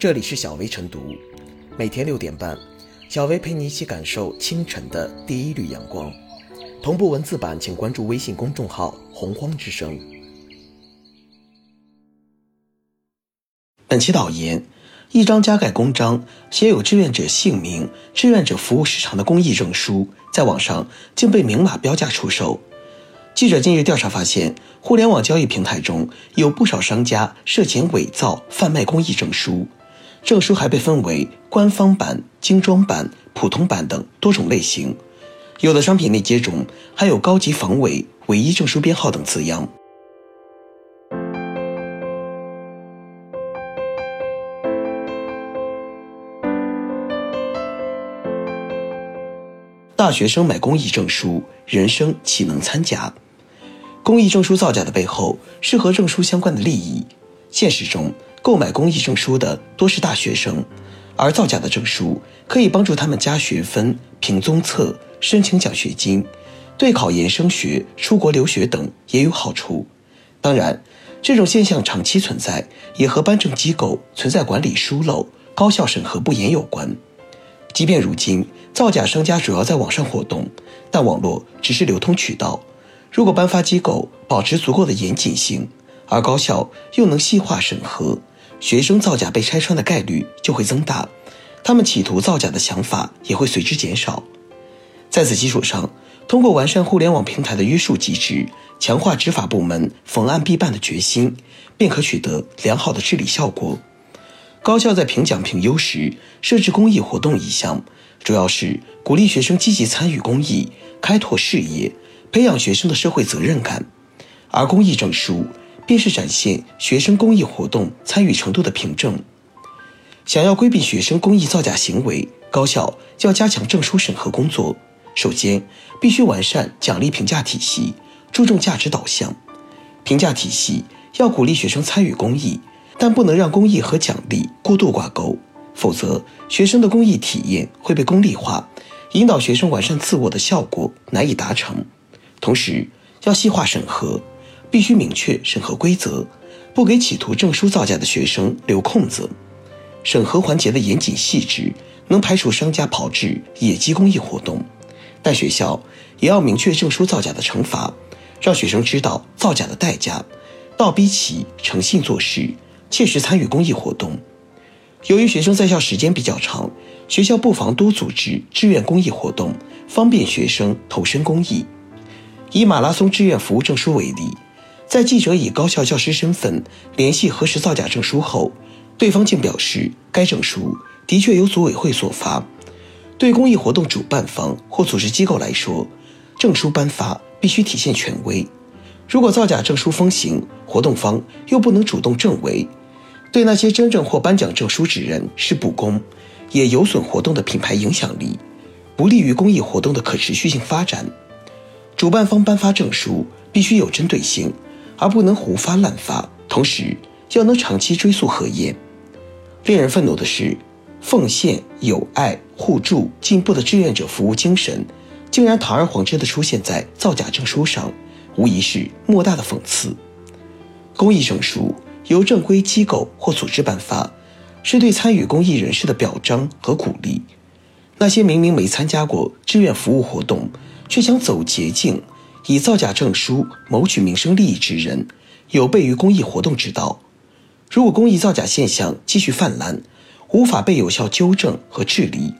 这里是小薇晨读，每天六点半，小薇陪你一起感受清晨的第一缕阳光。同步文字版，请关注微信公众号“洪荒之声”。本期导言：一张加盖公章，写有志愿者姓名、志愿者服务时长的公益证书，在网上竟被明码标价出售。记者近日调查发现，互联网交易平台中有不少商家涉嫌伪造、贩卖公益证书。证书还被分为官方版、精装版、普通版等多种类型，有的商品链接中还有“高级防伪”“唯一证书编号”等字样。大学生买公益证书，人生岂能参假？公益证书造假的背后是和证书相关的利益。现实中，购买公益证书的多是大学生，而造假的证书可以帮助他们加学分、评综测、申请奖学金，对考研升学、出国留学等也有好处。当然，这种现象长期存在，也和颁证机构存在管理疏漏、高校审核不严有关。即便如今造假商家主要在网上活动，但网络只是流通渠道，如果颁发机构保持足够的严谨性，而高校又能细化审核。学生造假被拆穿的概率就会增大，他们企图造假的想法也会随之减少。在此基础上，通过完善互联网平台的约束机制，强化执法部门逢案必办的决心，便可取得良好的治理效果。高校在评奖评优时设置公益活动一项，主要是鼓励学生积极参与公益，开拓视野，培养学生的社会责任感，而公益证书。便是展现学生公益活动参与程度的凭证。想要规避学生公益造假行为，高校要加强证书审核工作。首先，必须完善奖励评价体系，注重价值导向。评价体系要鼓励学生参与公益，但不能让公益和奖励过度挂钩，否则学生的公益体验会被功利化，引导学生完善自我的效果难以达成。同时，要细化审核。必须明确审核规则，不给企图证书造假的学生留空子。审核环节的严谨细致，能排除商家炮制野鸡公益活动。但学校也要明确证书造假的惩罚，让学生知道造假的代价，倒逼其诚信做事，切实参与公益活动。由于学生在校时间比较长，学校不妨多组织志愿公益活动，方便学生投身公益。以马拉松志愿服务证书为例。在记者以高校教师身份联系核实造假证书后，对方竟表示该证书的确由组委会所发。对公益活动主办方或组织机构来说，证书颁发必须体现权威。如果造假证书风行，活动方又不能主动证伪，对那些真正获颁奖证书之人是不公，也有损活动的品牌影响力，不利于公益活动的可持续性发展。主办方颁发证书必须有针对性。而不能胡发滥发，同时要能长期追溯核验。令人愤怒的是，奉献、友爱、互助、进步的志愿者服务精神，竟然堂而皇之地出现在造假证书上，无疑是莫大的讽刺。公益证书由正规机构或组织颁发，是对参与公益人士的表彰和鼓励。那些明明没参加过志愿服务活动，却想走捷径。以造假证书谋取民生利益之人，有悖于公益活动之道。如果公益造假现象继续泛滥，无法被有效纠正和治理，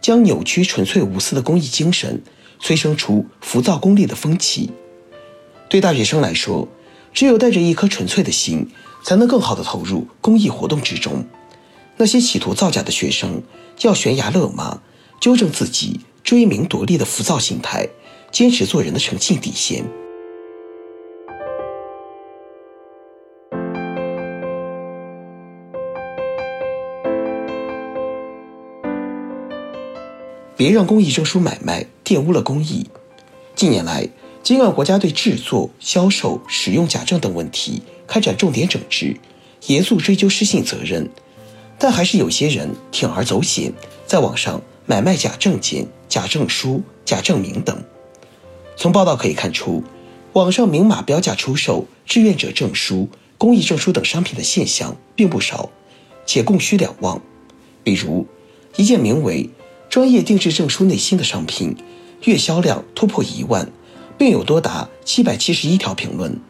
将扭曲纯粹无私的公益精神，催生出浮躁功利的风气。对大学生来说，只有带着一颗纯粹的心，才能更好地投入公益活动之中。那些企图造假的学生，要悬崖勒马，纠正自己追名夺利的浮躁心态。坚持做人的诚信底线。别让公益证书买卖玷污了公益。近年来，尽管国家对制作、销售、使用假证等问题开展重点整治，严肃追究失信责任，但还是有些人铤而走险，在网上买卖假证件、假证书、假证明等。从报道可以看出，网上明码标价出售志愿者证书、公益证书等商品的现象并不少，且供需两旺。比如，一件名为“专业定制证书内芯”的商品，月销量突破一万，并有多达七百七十一条评论。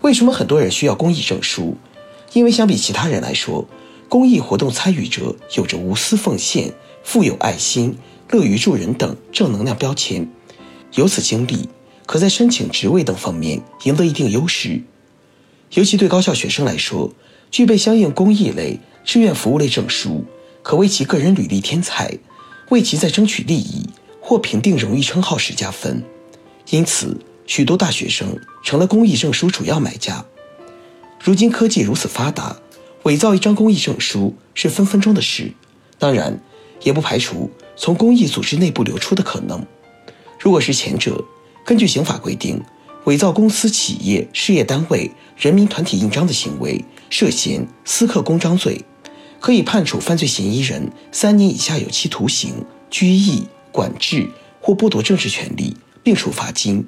为什么很多人需要公益证书？因为相比其他人来说，公益活动参与者有着无私奉献、富有爱心、乐于助人等正能量标签，有此经历，可在申请职位等方面赢得一定优势。尤其对高校学生来说，具备相应公益类、志愿服务类证书，可为其个人履历添彩，为其在争取利益或评定荣誉称号时加分。因此，许多大学生成了公益证书主要买家。如今科技如此发达，伪造一张公益证书是分分钟的事。当然，也不排除从公益组织内部流出的可能。如果是前者，根据刑法规定。伪造公司、企业、事业单位、人民团体印章的行为，涉嫌私刻公章罪，可以判处犯罪嫌疑人三年以下有期徒刑、拘役、管制或剥夺政治权利，并处罚金。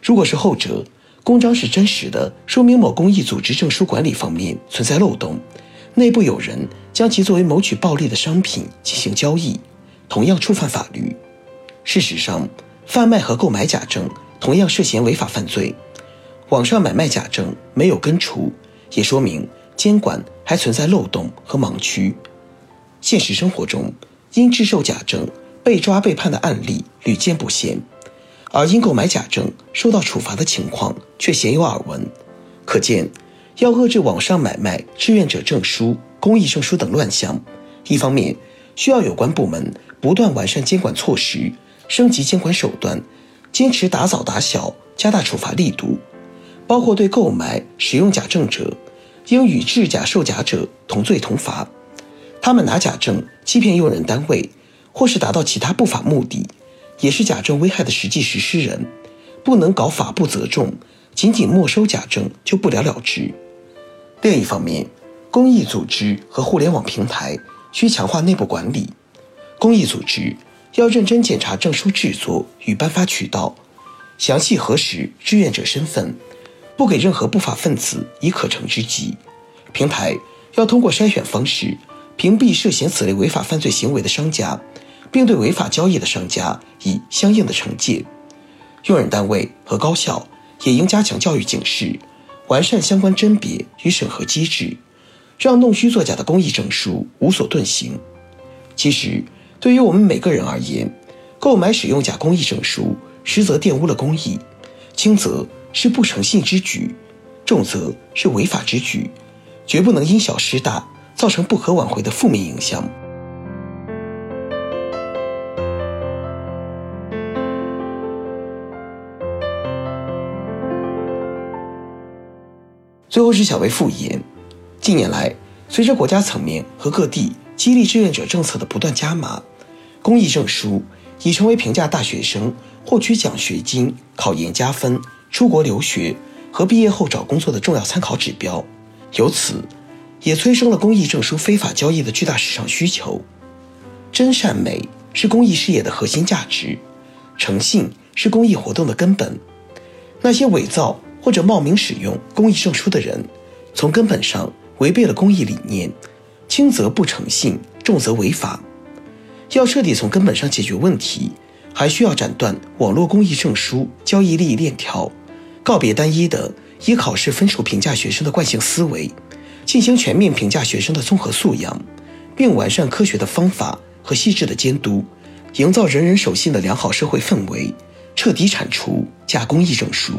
如果是后者，公章是真实的，说明某公益组织证书管理方面存在漏洞，内部有人将其作为谋取暴利的商品进行交易，同样触犯法律。事实上，贩卖和购买假证。同样涉嫌违法犯罪，网上买卖假证没有根除，也说明监管还存在漏洞和盲区。现实生活中，因制售假证被抓被判的案例屡见不鲜，而因购买假证受到处罚的情况却鲜有耳闻。可见，要遏制网上买卖志愿者证书、公益证书等乱象，一方面需要有关部门不断完善监管措施，升级监管手段。坚持打早打小，加大处罚力度，包括对购买、使用假证者，应与制假售假者同罪同罚。他们拿假证欺骗用人单位，或是达到其他不法目的，也是假证危害的实际实施人，不能搞法不责众，仅仅没收假证就不了了之。另一方面，公益组织和互联网平台需强化内部管理，公益组织。要认真检查证书制作与颁发渠道，详细核实志愿者身份，不给任何不法分子以可乘之机。平台要通过筛选方式屏蔽涉嫌此类违法犯罪行为的商家，并对违法交易的商家以相应的惩戒。用人单位和高校也应加强教育警示，完善相关甄别与审核机制，让弄虚作假的公益证书无所遁形。其实。对于我们每个人而言，购买使用假公益证书，实则玷污了公益，轻则是不诚信之举，重则是违法之举，绝不能因小失大，造成不可挽回的负面影响。最后是小薇复言，近年来，随着国家层面和各地。激励志愿者政策的不断加码，公益证书已成为评价大学生获取奖学金、考研加分、出国留学和毕业后找工作的重要参考指标。由此，也催生了公益证书非法交易的巨大市场需求。真善美是公益事业的核心价值，诚信是公益活动的根本。那些伪造或者冒名使用公益证书的人，从根本上违背了公益理念。轻则不诚信，重则违法。要彻底从根本上解决问题，还需要斩断网络公益证书交易利益链条，告别单一的以考试分数评价学生的惯性思维，进行全面评价学生的综合素养，并完善科学的方法和细致的监督，营造人人守信的良好社会氛围，彻底铲除假公益证书。